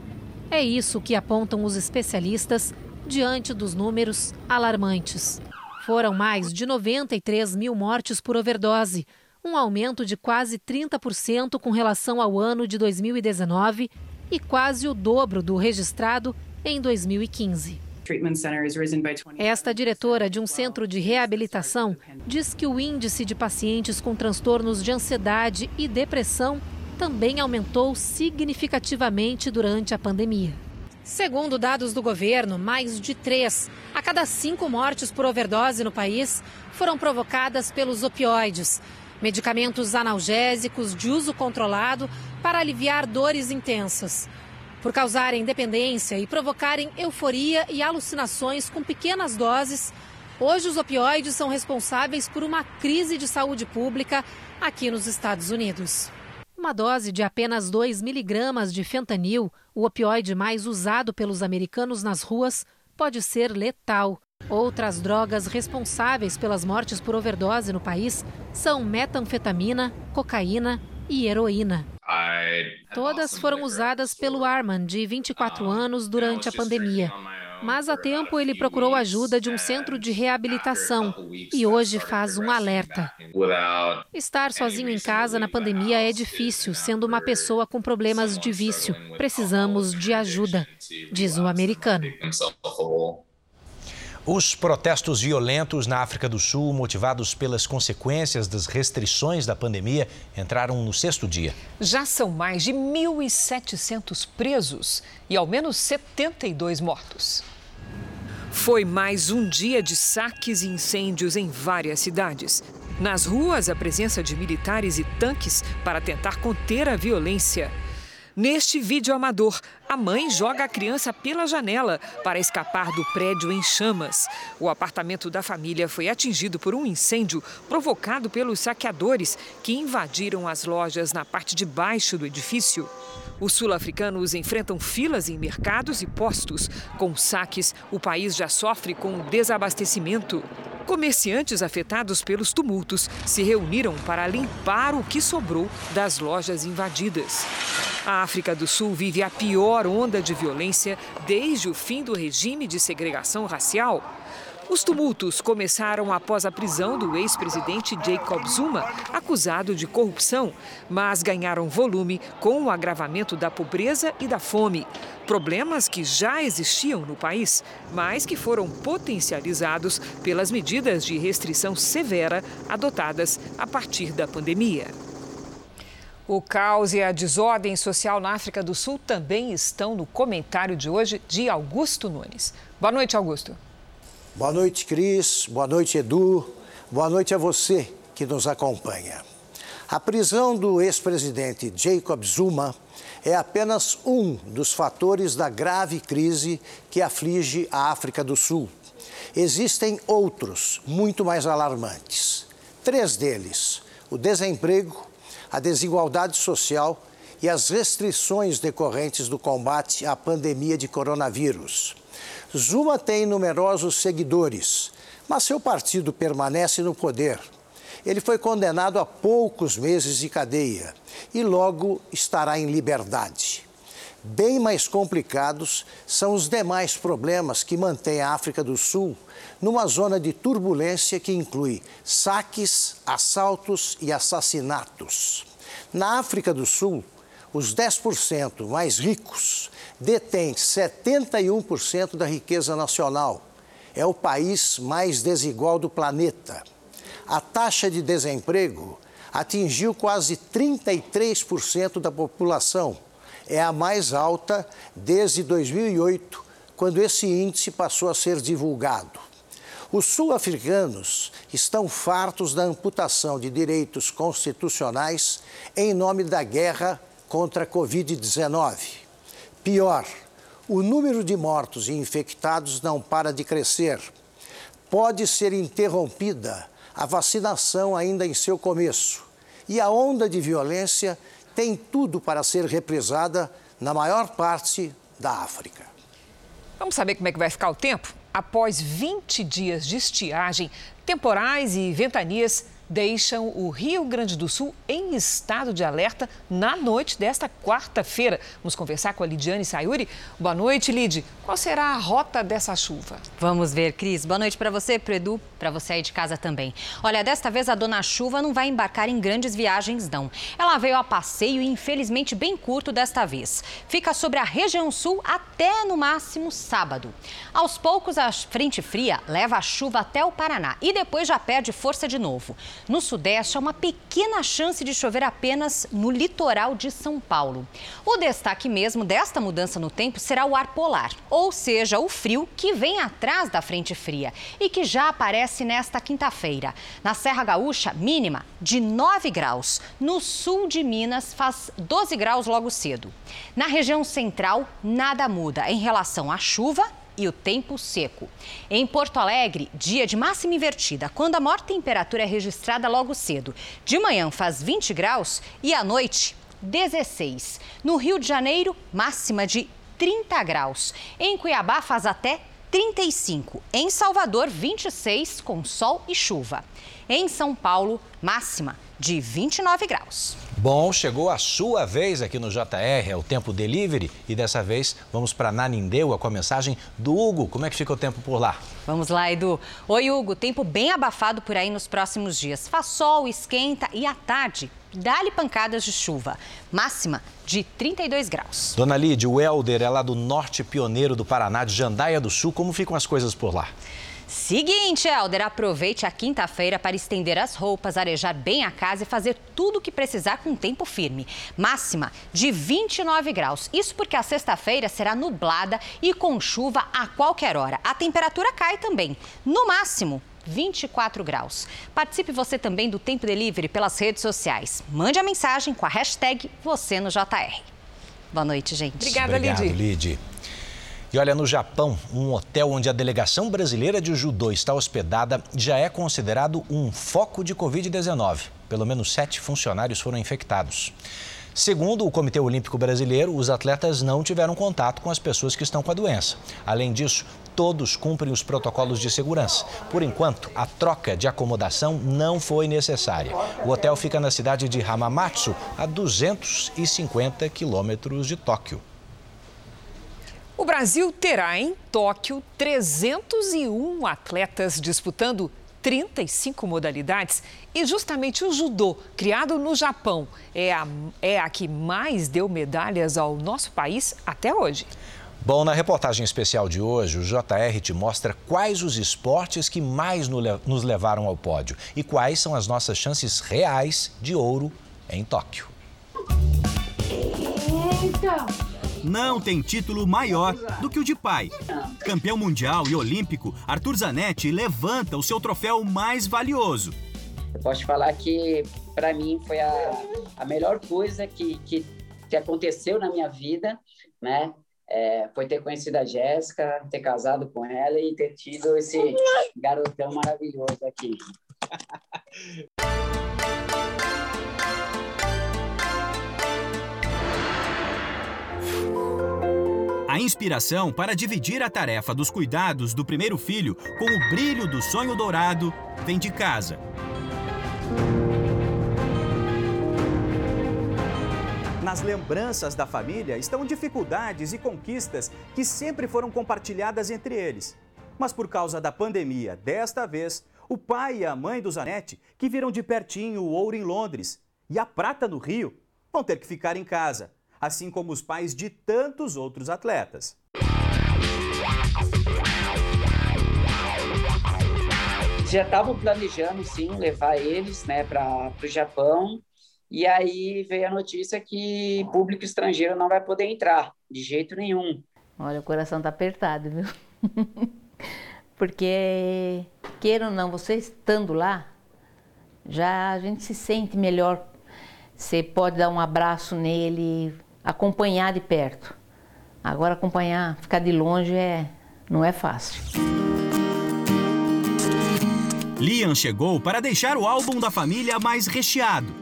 Speaker 40: É isso que apontam os especialistas diante dos números alarmantes. Foram mais de 93 mil mortes por overdose, um aumento de quase 30% com relação ao ano de 2019 e quase o dobro do registrado em 2015. Esta diretora de um centro de reabilitação diz que o índice de pacientes com transtornos de ansiedade e depressão também aumentou significativamente durante a pandemia. Segundo dados do governo, mais de três a cada cinco mortes por overdose no país foram provocadas pelos opioides, medicamentos analgésicos de uso controlado para aliviar dores intensas. Por causarem dependência e provocarem euforia e alucinações com pequenas doses, hoje os opioides são responsáveis por uma crise de saúde pública aqui nos Estados Unidos. Uma dose de apenas 2 miligramas de fentanil, o opioide mais usado pelos americanos nas ruas, pode ser letal. Outras drogas responsáveis pelas mortes por overdose no país são metanfetamina, cocaína e heroína. Todas foram usadas pelo Arman, de 24 anos, durante a pandemia. Mas há tempo ele procurou ajuda de um centro de reabilitação e hoje faz um alerta. Estar sozinho em casa na pandemia é difícil, sendo uma pessoa com problemas de vício. Precisamos de ajuda, diz o americano.
Speaker 2: Os protestos violentos na África do Sul, motivados pelas consequências das restrições da pandemia, entraram no sexto dia.
Speaker 3: Já são mais de 1.700 presos e ao menos 72 mortos. Foi mais um dia de saques e incêndios em várias cidades. Nas ruas, a presença de militares e tanques para tentar conter a violência. Neste vídeo amador, a mãe joga a criança pela janela para escapar do prédio em chamas. O apartamento da família foi atingido por um incêndio provocado pelos saqueadores que invadiram as lojas na parte de baixo do edifício. Os sul-africanos enfrentam filas em mercados e postos. Com saques, o país já sofre com desabastecimento. Comerciantes afetados pelos tumultos se reuniram para limpar o que sobrou das lojas invadidas. A África do Sul vive a pior onda de violência desde o fim do regime de segregação racial. Os tumultos começaram após a prisão do ex-presidente Jacob Zuma, acusado de corrupção, mas ganharam volume com o agravamento da pobreza e da fome. Problemas que já existiam no país, mas que foram potencializados pelas medidas de restrição severa adotadas a partir da pandemia. O caos e a desordem social na África do Sul também estão no comentário de hoje de Augusto Nunes. Boa noite, Augusto.
Speaker 41: Boa noite, Cris. Boa noite, Edu. Boa noite a você que nos acompanha. A prisão do ex-presidente Jacob Zuma é apenas um dos fatores da grave crise que aflige a África do Sul. Existem outros, muito mais alarmantes. Três deles: o desemprego, a desigualdade social e as restrições decorrentes do combate à pandemia de coronavírus. Zuma tem numerosos seguidores, mas seu partido permanece no poder. Ele foi condenado a poucos meses de cadeia e logo estará em liberdade. Bem mais complicados são os demais problemas que mantêm a África do Sul numa zona de turbulência que inclui saques, assaltos e assassinatos. Na África do Sul, os 10% mais ricos detém 71% da riqueza nacional. É o país mais desigual do planeta. A taxa de desemprego atingiu quase 33% da população. É a mais alta desde 2008, quando esse índice passou a ser divulgado. Os sul-africanos estão fartos da amputação de direitos constitucionais em nome da guerra contra a Covid-19. Pior, o número de mortos e infectados não para de crescer. Pode ser interrompida a vacinação ainda em seu começo. E a onda de violência tem tudo para ser reprisada na maior parte da África.
Speaker 3: Vamos saber como é que vai ficar o tempo? Após 20 dias de estiagem, temporais e ventanias deixam o Rio Grande do Sul em estado de alerta na noite desta quarta-feira. Vamos conversar com a Lidiane Sayuri. Boa noite, Lid. Qual será a rota dessa chuva?
Speaker 42: Vamos ver, Cris. Boa noite para você, para Edu, para você aí de casa também. Olha, desta vez a dona chuva não vai embarcar em grandes viagens, não. Ela veio a passeio e, infelizmente, bem curto desta vez. Fica sobre a região sul até no máximo sábado. Aos poucos, a frente fria leva a chuva até o Paraná e depois já perde força de novo. No Sudeste, há uma pequena chance de chover apenas no litoral de São Paulo. O destaque mesmo desta mudança no tempo será o ar polar, ou seja, o frio que vem atrás da frente fria e que já aparece nesta quinta-feira. Na Serra Gaúcha, mínima de 9 graus. No sul de Minas, faz 12 graus logo cedo. Na região central, nada muda em relação à chuva e o tempo seco. Em Porto Alegre, dia de máxima invertida, quando a maior temperatura é registrada logo cedo. De manhã faz 20 graus e à noite 16. No Rio de Janeiro, máxima de 30 graus. Em Cuiabá faz até 35. Em Salvador, 26, com sol e chuva. Em São Paulo, máxima de 29 graus.
Speaker 2: Bom, chegou a sua vez aqui no JR, é o Tempo Delivery. E dessa vez vamos para Nanindeua com a mensagem do Hugo. Como é que fica o tempo por lá?
Speaker 42: Vamos lá, Edu. Oi, Hugo. Tempo bem abafado por aí nos próximos dias. Faz sol, esquenta e à tarde dá-lhe pancadas de chuva. Máxima de 32 graus.
Speaker 2: Dona Lídia, o Helder é lá do norte pioneiro do Paraná, de Jandaia do Sul. Como ficam as coisas por lá?
Speaker 42: Seguinte, Helder, aproveite a quinta-feira para estender as roupas, arejar bem a casa e fazer tudo o que precisar com tempo firme. Máxima de 29 graus. Isso porque a sexta-feira será nublada e com chuva a qualquer hora. A temperatura cai também. No máximo, 24 graus. Participe você também do Tempo Delivery pelas redes sociais. Mande a mensagem com a hashtag você no JR. Boa noite, gente.
Speaker 3: Obrigada,
Speaker 2: Obrigado,
Speaker 3: Lid.
Speaker 2: E olha, no Japão, um hotel onde a delegação brasileira de judô está hospedada já é considerado um foco de Covid-19. Pelo menos sete funcionários foram infectados. Segundo o Comitê Olímpico Brasileiro, os atletas não tiveram contato com as pessoas que estão com a doença. Além disso, todos cumprem os protocolos de segurança. Por enquanto, a troca de acomodação não foi necessária. O hotel fica na cidade de Hamamatsu, a 250 quilômetros de Tóquio.
Speaker 3: O Brasil terá em Tóquio 301 atletas disputando 35 modalidades e justamente o judô, criado no Japão, é a, é a que mais deu medalhas ao nosso país até hoje.
Speaker 2: Bom, na reportagem especial de hoje, o JR te mostra quais os esportes que mais nos levaram ao pódio e quais são as nossas chances reais de ouro em Tóquio.
Speaker 15: Eita! Não tem título maior do que o de pai. Campeão mundial e olímpico, Arthur Zanetti levanta o seu troféu mais valioso.
Speaker 43: Eu posso falar que, para mim, foi a, a melhor coisa que, que, que aconteceu na minha vida, né? É, foi ter conhecido a Jéssica, ter casado com ela e ter tido esse garotão maravilhoso aqui. *laughs*
Speaker 15: Inspiração para dividir a tarefa dos cuidados do primeiro filho com o brilho do sonho dourado vem de casa.
Speaker 44: Nas lembranças da família estão dificuldades e conquistas que sempre foram compartilhadas entre eles. Mas por causa da pandemia, desta vez, o pai e a mãe do Zanetti, que viram de pertinho o ouro em Londres e a prata no Rio, vão ter que ficar em casa assim como os pais de tantos outros atletas.
Speaker 43: Já estavam planejando, sim, levar eles né, para o Japão. E aí veio a notícia que público estrangeiro não vai poder entrar, de jeito nenhum.
Speaker 45: Olha, o coração tá apertado, viu? *laughs* Porque, queira ou não, você estando lá, já a gente se sente melhor. Você pode dar um abraço nele, acompanhar de perto. Agora acompanhar, ficar de longe é não é fácil.
Speaker 15: Liam chegou para deixar o álbum da família mais recheado.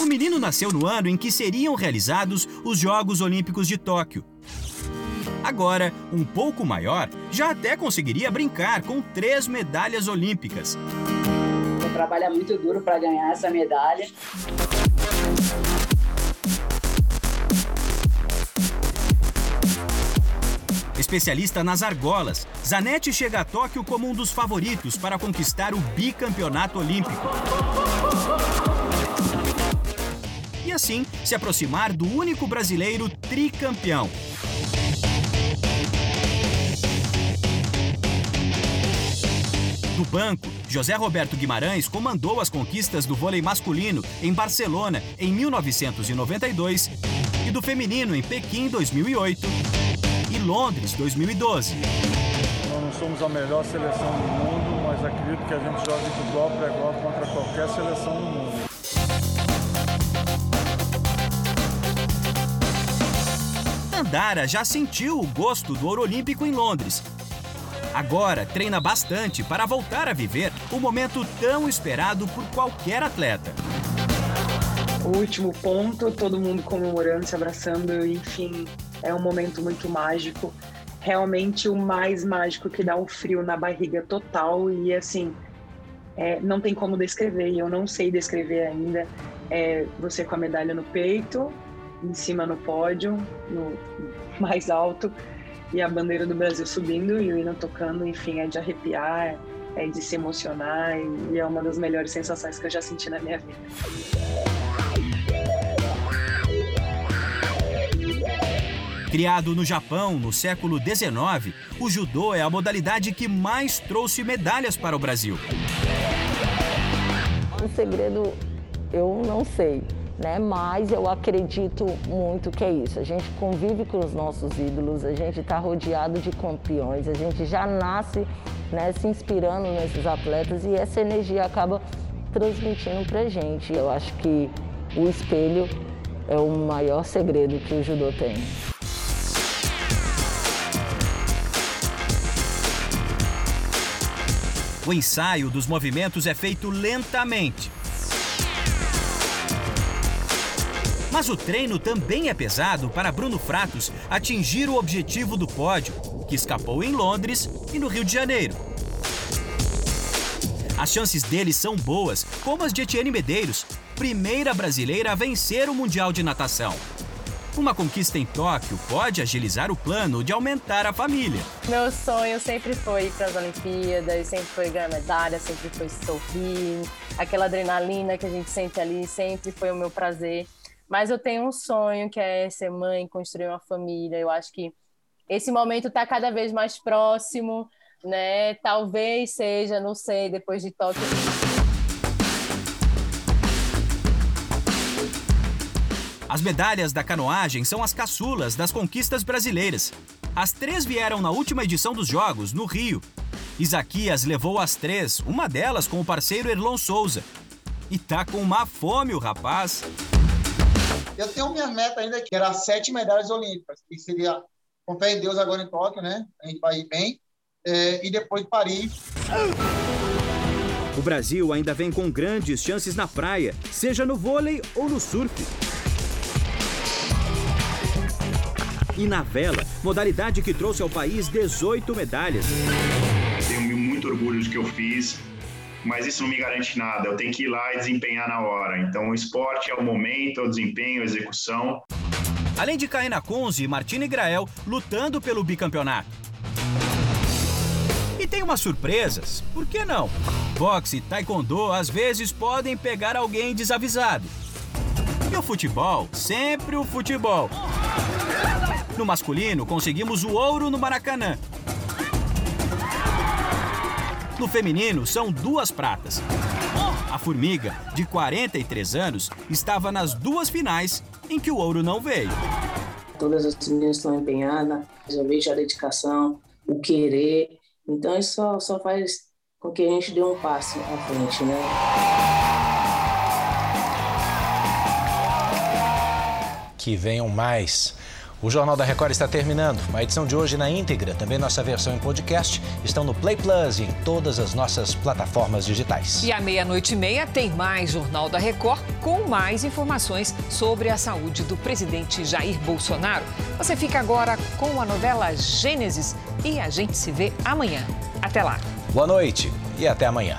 Speaker 15: O menino nasceu no ano em que seriam realizados os Jogos Olímpicos de Tóquio. Agora, um pouco maior, já até conseguiria brincar com três medalhas olímpicas.
Speaker 43: Trabalha muito duro para ganhar essa medalha.
Speaker 15: Especialista nas argolas, Zanetti chega a Tóquio como um dos favoritos para conquistar o bicampeonato olímpico. E assim se aproximar do único brasileiro tricampeão. No banco, José Roberto Guimarães comandou as conquistas do vôlei masculino em Barcelona em 1992 e do feminino em Pequim 2008 e Londres 2012.
Speaker 46: Nós não somos a melhor seleção do mundo, mas acredito que a gente joga de igual para igual contra qualquer seleção do mundo.
Speaker 15: Andara já sentiu o gosto do ouro olímpico em Londres. Agora treina bastante para voltar a viver o momento tão esperado por qualquer atleta.
Speaker 47: O último ponto, todo mundo comemorando, se abraçando, enfim, é um momento muito mágico. realmente o mais mágico que dá um frio na barriga total e assim é, não tem como descrever eu não sei descrever ainda é você com a medalha no peito em cima no pódio no *laughs* mais alto e a bandeira do Brasil subindo e o hino tocando enfim é de arrepiar é de se emocionar e é uma das melhores sensações que eu já senti na minha vida.
Speaker 15: Criado no Japão no século XIX, o judô é a modalidade que mais trouxe medalhas para o Brasil.
Speaker 48: O segredo eu não sei, né? Mas eu acredito muito que é isso. A gente convive com os nossos ídolos, a gente está rodeado de campeões, a gente já nasce né, se inspirando nesses atletas e essa energia acaba transmitindo para gente. Eu acho que o espelho é o maior segredo que o judô tem.
Speaker 15: O ensaio dos movimentos é feito lentamente. Mas o treino também é pesado para Bruno Fratos atingir o objetivo do pódio, que escapou em Londres e no Rio de Janeiro. As chances dele são boas, como as de Etienne Medeiros, primeira brasileira a vencer o Mundial de Natação. Uma conquista em Tóquio pode agilizar o plano de aumentar a família.
Speaker 49: Meu sonho sempre foi ir para as Olimpíadas, sempre foi ganhar medalha, sempre foi sorrir. Aquela adrenalina que a gente sente ali sempre foi o meu prazer. Mas eu tenho um sonho que é ser mãe, construir uma família. Eu acho que esse momento está cada vez mais próximo, né? Talvez seja, não sei, depois de Tóquio.
Speaker 15: As medalhas da canoagem são as caçulas das conquistas brasileiras. As três vieram na última edição dos Jogos, no Rio. Isaquias levou as três, uma delas com o parceiro Erlon Souza. E tá com uma fome o rapaz.
Speaker 50: Eu tenho minha meta ainda que era sete medalhas olímpicas, que seria com fé em Deus agora em Tóquio, né? A gente vai ir bem. É, e depois de Paris.
Speaker 15: O Brasil ainda vem com grandes chances na praia, seja no vôlei ou no surf. E na vela, modalidade que trouxe ao país 18 medalhas.
Speaker 51: Tenho muito orgulho do que eu fiz, mas isso não me garante nada. Eu tenho que ir lá e desempenhar na hora. Então, o esporte é o momento, é o desempenho, a execução.
Speaker 15: Além de Caena Kunze e Martina Grael lutando pelo bicampeonato. E tem umas surpresas, por que não? Boxe e taekwondo às vezes podem pegar alguém desavisado. E o futebol, sempre o futebol. No masculino, conseguimos o ouro no Maracanã. No feminino, são duas pratas. A Formiga, de 43 anos, estava nas duas finais em que o ouro não veio.
Speaker 49: Todas as meninas estão empenhadas, eu vejo a dedicação, o querer. Então, isso só, só faz com que a gente dê um passo à frente, né?
Speaker 2: Que venham mais. O Jornal da Record está terminando. A edição de hoje na íntegra, também nossa versão em podcast, estão no Play Plus e em todas as nossas plataformas digitais.
Speaker 3: E à meia-noite e meia tem mais Jornal da Record com mais informações sobre a saúde do presidente Jair Bolsonaro. Você fica agora com a novela Gênesis e a gente se vê amanhã. Até lá.
Speaker 2: Boa noite e até amanhã.